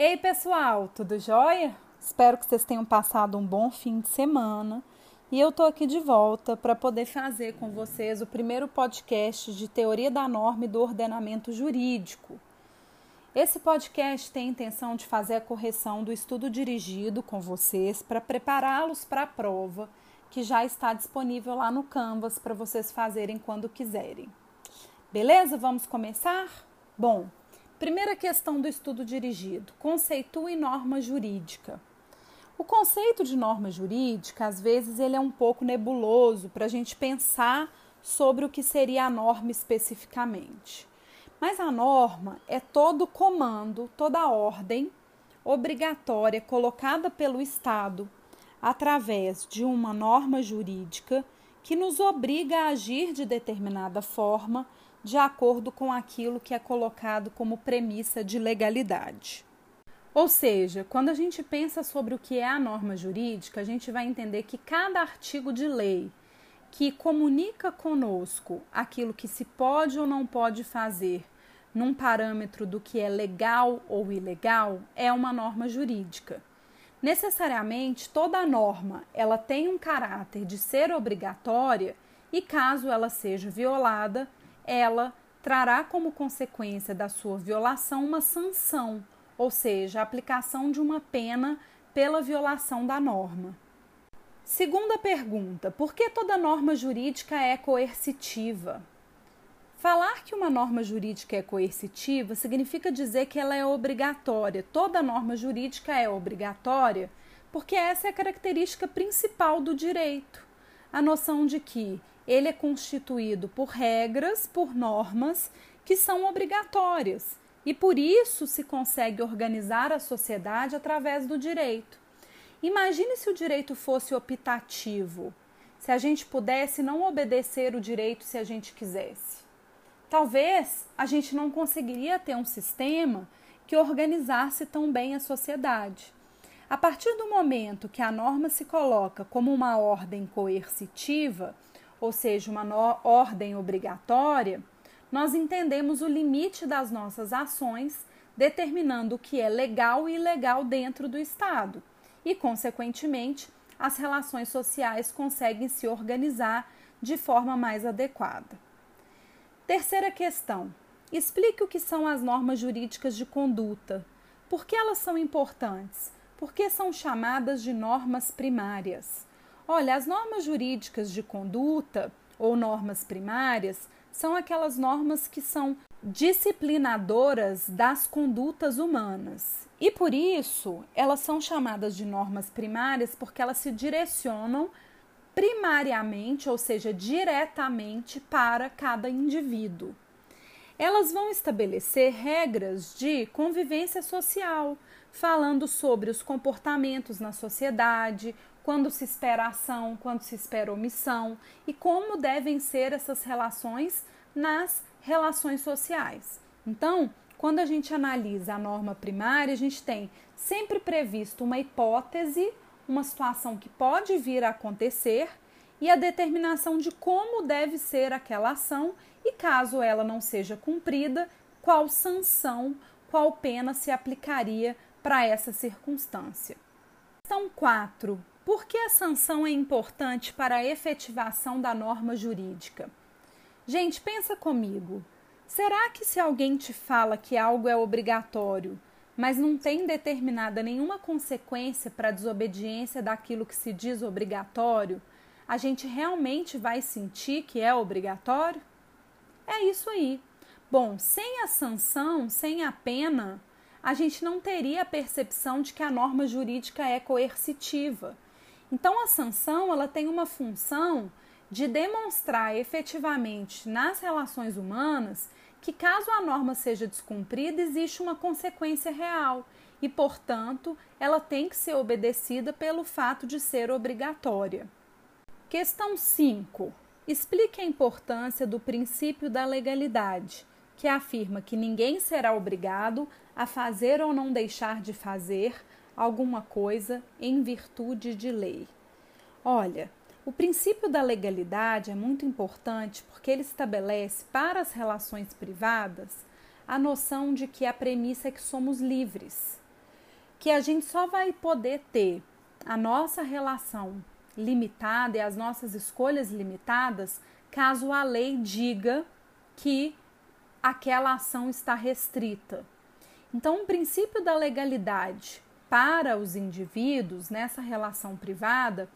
Ei, pessoal, tudo jóia? Espero que vocês tenham passado um bom fim de semana. E eu tô aqui de volta para poder fazer com vocês o primeiro podcast de teoria da norma e do ordenamento jurídico. Esse podcast tem a intenção de fazer a correção do estudo dirigido com vocês para prepará-los para a prova que já está disponível lá no Canvas para vocês fazerem quando quiserem. Beleza? Vamos começar? Bom, primeira questão do estudo dirigido: conceitue norma jurídica. O conceito de norma jurídica, às vezes, ele é um pouco nebuloso para a gente pensar sobre o que seria a norma especificamente. Mas a norma é todo comando, toda ordem obrigatória colocada pelo Estado através de uma norma jurídica que nos obriga a agir de determinada forma de acordo com aquilo que é colocado como premissa de legalidade. Ou seja, quando a gente pensa sobre o que é a norma jurídica, a gente vai entender que cada artigo de lei que comunica conosco aquilo que se pode ou não pode fazer num parâmetro do que é legal ou ilegal é uma norma jurídica. Necessariamente, toda norma ela tem um caráter de ser obrigatória e caso ela seja violada, ela trará como consequência da sua violação uma sanção, ou seja, a aplicação de uma pena pela violação da norma. Segunda pergunta: por que toda norma jurídica é coercitiva? Falar que uma norma jurídica é coercitiva significa dizer que ela é obrigatória. Toda norma jurídica é obrigatória porque essa é a característica principal do direito. A noção de que ele é constituído por regras, por normas que são obrigatórias e por isso se consegue organizar a sociedade através do direito. Imagine se o direito fosse optativo, se a gente pudesse não obedecer o direito se a gente quisesse talvez a gente não conseguiria ter um sistema que organizasse tão bem a sociedade. A partir do momento que a norma se coloca como uma ordem coercitiva, ou seja, uma ordem obrigatória, nós entendemos o limite das nossas ações, determinando o que é legal e ilegal dentro do Estado. E, consequentemente, as relações sociais conseguem se organizar de forma mais adequada. Terceira questão: explique o que são as normas jurídicas de conduta. Por que elas são importantes? Por que são chamadas de normas primárias? Olha, as normas jurídicas de conduta ou normas primárias são aquelas normas que são disciplinadoras das condutas humanas. E por isso, elas são chamadas de normas primárias porque elas se direcionam primariamente, ou seja, diretamente para cada indivíduo. Elas vão estabelecer regras de convivência social, falando sobre os comportamentos na sociedade, quando se espera ação, quando se espera omissão e como devem ser essas relações nas relações sociais. Então, quando a gente analisa a norma primária, a gente tem sempre previsto uma hipótese uma situação que pode vir a acontecer e a determinação de como deve ser aquela ação e, caso ela não seja cumprida, qual sanção, qual pena se aplicaria para essa circunstância. Questão 4. Por que a sanção é importante para a efetivação da norma jurídica? Gente, pensa comigo. Será que se alguém te fala que algo é obrigatório, mas não tem determinada nenhuma consequência para a desobediência daquilo que se diz obrigatório, a gente realmente vai sentir que é obrigatório? É isso aí. Bom, sem a sanção, sem a pena, a gente não teria a percepção de que a norma jurídica é coercitiva. Então, a sanção ela tem uma função de demonstrar efetivamente nas relações humanas que, caso a norma seja descumprida, existe uma consequência real e, portanto, ela tem que ser obedecida pelo fato de ser obrigatória. Questão 5. Explique a importância do princípio da legalidade, que afirma que ninguém será obrigado a fazer ou não deixar de fazer alguma coisa em virtude de lei. Olha, o princípio da legalidade é muito importante porque ele estabelece para as relações privadas a noção de que a premissa é que somos livres. que a gente só vai poder ter a nossa relação limitada e as nossas escolhas limitadas caso a lei diga que aquela ação está restrita. Então, o princípio da legalidade para os indivíduos nessa relação privada,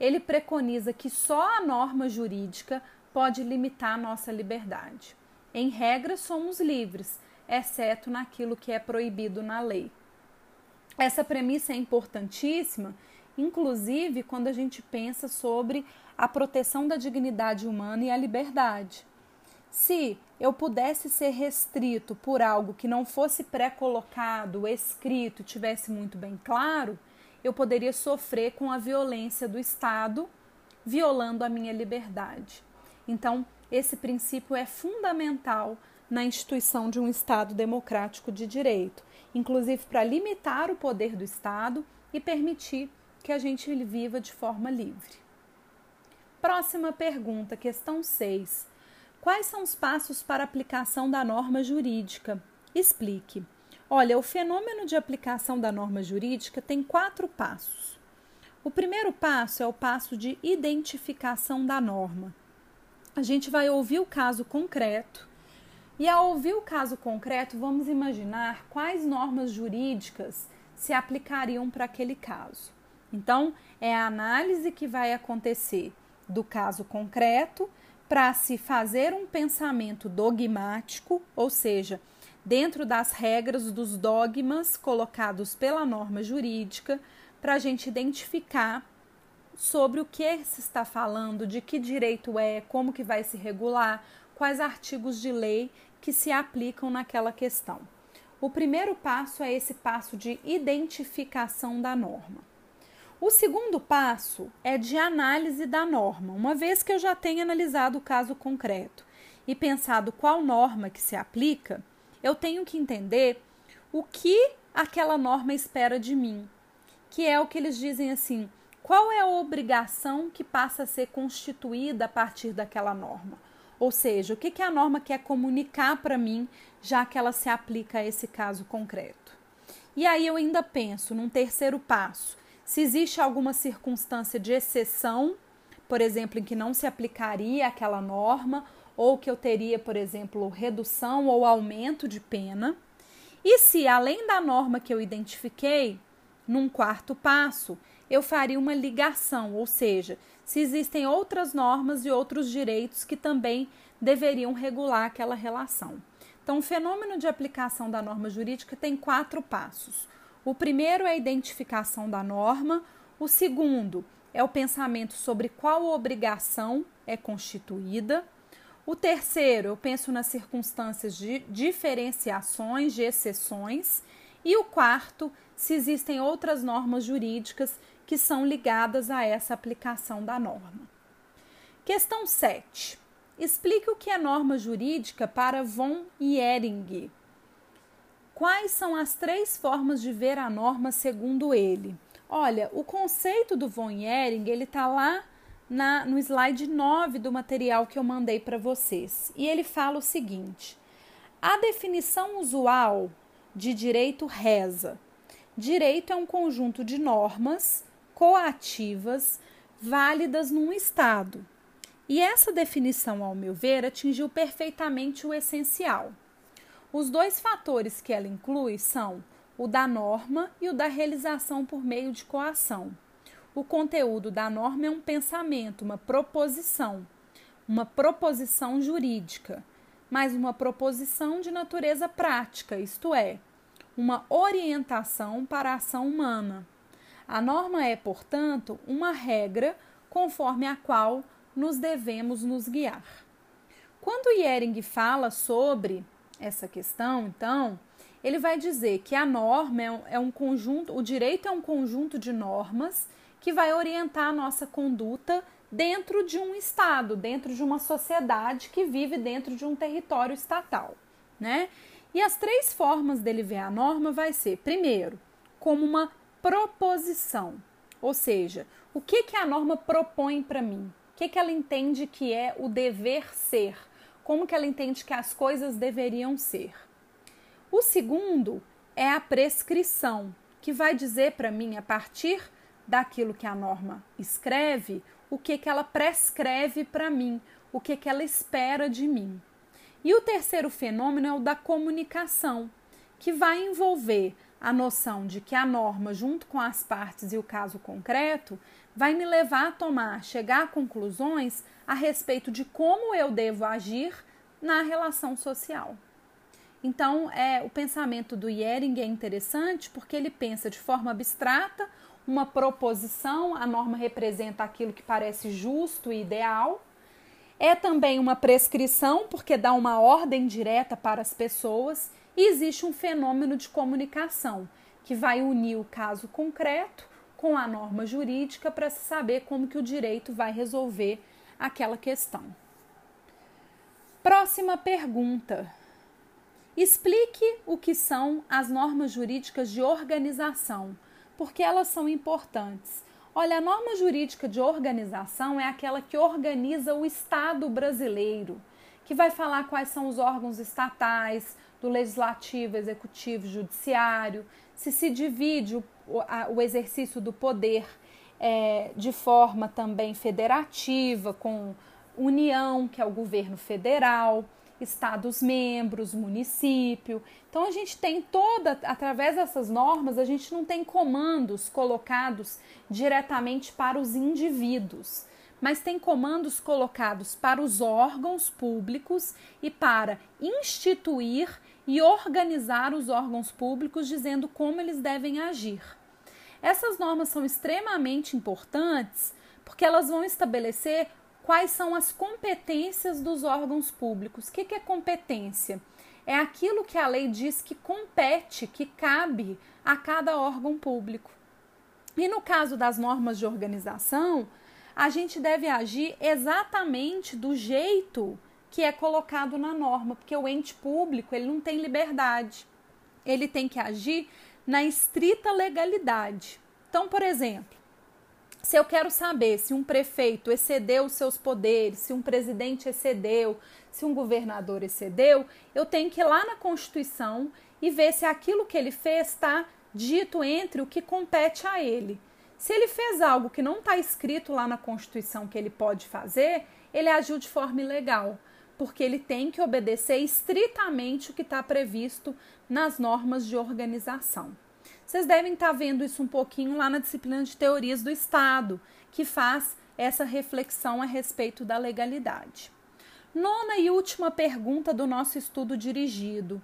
ele preconiza que só a norma jurídica pode limitar a nossa liberdade. Em regra, somos livres, exceto naquilo que é proibido na lei. Essa premissa é importantíssima, inclusive quando a gente pensa sobre a proteção da dignidade humana e a liberdade. Se eu pudesse ser restrito por algo que não fosse pré-colocado, escrito, tivesse muito bem claro, eu poderia sofrer com a violência do Estado, violando a minha liberdade. Então, esse princípio é fundamental na instituição de um Estado democrático de direito, inclusive para limitar o poder do Estado e permitir que a gente viva de forma livre. Próxima pergunta, questão 6. Quais são os passos para aplicação da norma jurídica? Explique. Olha, o fenômeno de aplicação da norma jurídica tem quatro passos. O primeiro passo é o passo de identificação da norma. A gente vai ouvir o caso concreto e, ao ouvir o caso concreto, vamos imaginar quais normas jurídicas se aplicariam para aquele caso. Então, é a análise que vai acontecer do caso concreto para se fazer um pensamento dogmático, ou seja, dentro das regras dos dogmas colocados pela norma jurídica, para a gente identificar sobre o que se está falando, de que direito é, como que vai se regular, quais artigos de lei que se aplicam naquela questão. O primeiro passo é esse passo de identificação da norma. O segundo passo é de análise da norma. Uma vez que eu já tenho analisado o caso concreto e pensado qual norma que se aplica, eu tenho que entender o que aquela norma espera de mim, que é o que eles dizem assim: qual é a obrigação que passa a ser constituída a partir daquela norma? Ou seja, o que, que a norma quer comunicar para mim, já que ela se aplica a esse caso concreto. E aí eu ainda penso num terceiro passo se existe alguma circunstância de exceção, por exemplo, em que não se aplicaria aquela norma, ou que eu teria, por exemplo, redução ou aumento de pena. E se, além da norma que eu identifiquei, num quarto passo, eu faria uma ligação, ou seja, se existem outras normas e outros direitos que também deveriam regular aquela relação. Então, o fenômeno de aplicação da norma jurídica tem quatro passos. O primeiro é a identificação da norma, o segundo é o pensamento sobre qual obrigação é constituída. O terceiro, eu penso nas circunstâncias de diferenciações, de exceções. E o quarto, se existem outras normas jurídicas que são ligadas a essa aplicação da norma. Questão 7. Explique o que é norma jurídica para von Ehring. Quais são as três formas de ver a norma segundo ele? Olha, o conceito do von Ehring, ele está lá na, no slide 9 do material que eu mandei para vocês. E ele fala o seguinte: a definição usual de direito reza: direito é um conjunto de normas coativas válidas num Estado. E essa definição, ao meu ver, atingiu perfeitamente o essencial. Os dois fatores que ela inclui são o da norma e o da realização por meio de coação. O conteúdo da norma é um pensamento, uma proposição, uma proposição jurídica, mas uma proposição de natureza prática, isto é, uma orientação para a ação humana. A norma é, portanto, uma regra conforme a qual nos devemos nos guiar. Quando Yering fala sobre essa questão, então, ele vai dizer que a norma é, é um conjunto, o direito é um conjunto de normas que vai orientar a nossa conduta dentro de um estado, dentro de uma sociedade que vive dentro de um território estatal, né? E as três formas dele ver a norma vai ser, primeiro, como uma proposição, ou seja, o que que a norma propõe para mim? O que que ela entende que é o dever ser? Como que ela entende que as coisas deveriam ser. O segundo é a prescrição, que vai dizer para mim, a partir daquilo que a norma escreve, o que, que ela prescreve para mim, o que, que ela espera de mim. E o terceiro fenômeno é o da comunicação, que vai envolver a noção de que a norma, junto com as partes e o caso concreto, vai me levar a tomar, chegar a conclusões a respeito de como eu devo agir na relação social. Então, é, o pensamento do Yering é interessante porque ele pensa de forma abstrata uma proposição, a norma representa aquilo que parece justo e ideal. É também uma prescrição, porque dá uma ordem direta para as pessoas, e existe um fenômeno de comunicação que vai unir o caso concreto com a norma jurídica para se saber como que o direito vai resolver aquela questão. Próxima pergunta. Explique o que são as normas jurídicas de organização, porque elas são importantes. Olha, a norma jurídica de organização é aquela que organiza o Estado brasileiro, que vai falar quais são os órgãos estatais, do legislativo, executivo, judiciário, se se divide o, o exercício do poder é, de forma também federativa, com União, que é o governo federal, estados membros, município. Então a gente tem toda, através dessas normas, a gente não tem comandos colocados diretamente para os indivíduos, mas tem comandos colocados para os órgãos públicos e para instituir e organizar os órgãos públicos dizendo como eles devem agir. Essas normas são extremamente importantes porque elas vão estabelecer quais são as competências dos órgãos públicos. O que, é competência? É aquilo que a lei diz que compete, que cabe a cada órgão público. E no caso das normas de organização, a gente deve agir exatamente do jeito que é colocado na norma, porque o ente público ele não tem liberdade. Ele tem que agir na estrita legalidade. Então, por exemplo, se eu quero saber se um prefeito excedeu os seus poderes, se um presidente excedeu, se um governador excedeu, eu tenho que ir lá na Constituição e ver se aquilo que ele fez está dito entre o que compete a ele. Se ele fez algo que não está escrito lá na Constituição que ele pode fazer, ele agiu de forma ilegal, porque ele tem que obedecer estritamente o que está previsto nas normas de organização. Vocês devem estar tá vendo isso um pouquinho lá na disciplina de teorias do Estado, que faz essa reflexão a respeito da legalidade. Nona e última pergunta do nosso estudo dirigido.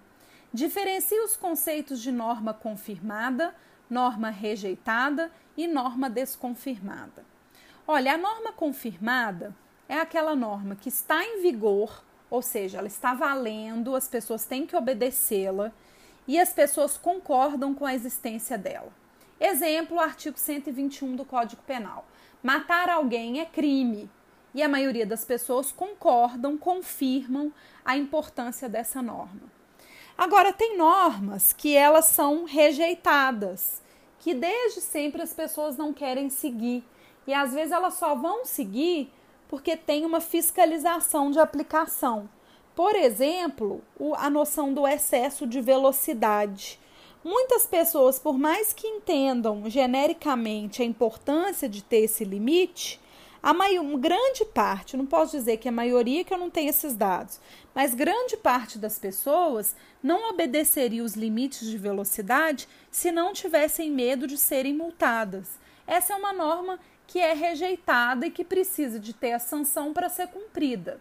Diferencie os conceitos de norma confirmada, norma rejeitada e norma desconfirmada. Olha, a norma confirmada é aquela norma que está em vigor, ou seja, ela está valendo, as pessoas têm que obedecê-la e as pessoas concordam com a existência dela. Exemplo, o artigo 121 do Código Penal. Matar alguém é crime e a maioria das pessoas concordam, confirmam a importância dessa norma. Agora, tem normas que elas são rejeitadas, que desde sempre as pessoas não querem seguir. E às vezes elas só vão seguir porque tem uma fiscalização de aplicação. Por exemplo, a noção do excesso de velocidade. Muitas pessoas, por mais que entendam genericamente a importância de ter esse limite, a maior, grande parte, não posso dizer que a maioria que eu não tenho esses dados, mas grande parte das pessoas não obedeceria os limites de velocidade se não tivessem medo de serem multadas. Essa é uma norma que é rejeitada e que precisa de ter a sanção para ser cumprida.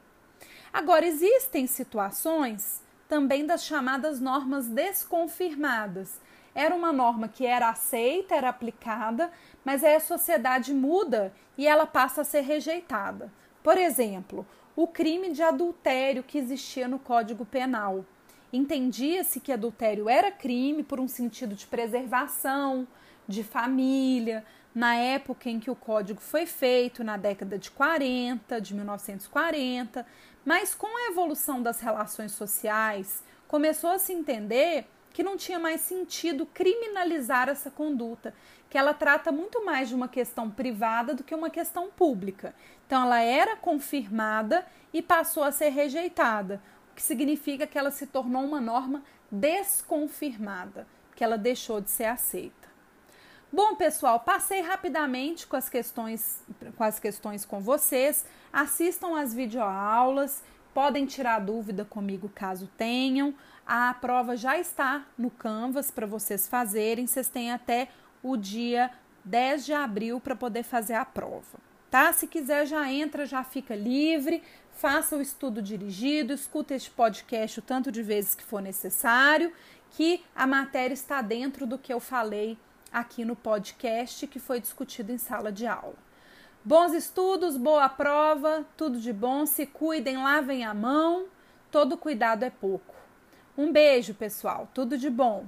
Agora, existem situações também das chamadas normas desconfirmadas. Era uma norma que era aceita, era aplicada, mas aí a sociedade muda e ela passa a ser rejeitada. Por exemplo, o crime de adultério que existia no Código Penal. Entendia-se que adultério era crime por um sentido de preservação, de família, na época em que o código foi feito, na década de 40, de 1940, mas com a evolução das relações sociais, começou a se entender que não tinha mais sentido criminalizar essa conduta, que ela trata muito mais de uma questão privada do que uma questão pública. Então, ela era confirmada e passou a ser rejeitada, o que significa que ela se tornou uma norma desconfirmada, que ela deixou de ser aceita. Bom, pessoal, passei rapidamente com as questões com as questões com vocês. Assistam as videoaulas, podem tirar dúvida comigo caso tenham. A prova já está no Canvas para vocês fazerem. Vocês têm até o dia 10 de abril para poder fazer a prova, tá? Se quiser já entra, já fica livre, faça o estudo dirigido, escuta este podcast o tanto de vezes que for necessário, que a matéria está dentro do que eu falei aqui no podcast que foi discutido em sala de aula. Bons estudos, boa prova, tudo de bom, se cuidem, lavem a mão, todo cuidado é pouco. Um beijo, pessoal, tudo de bom.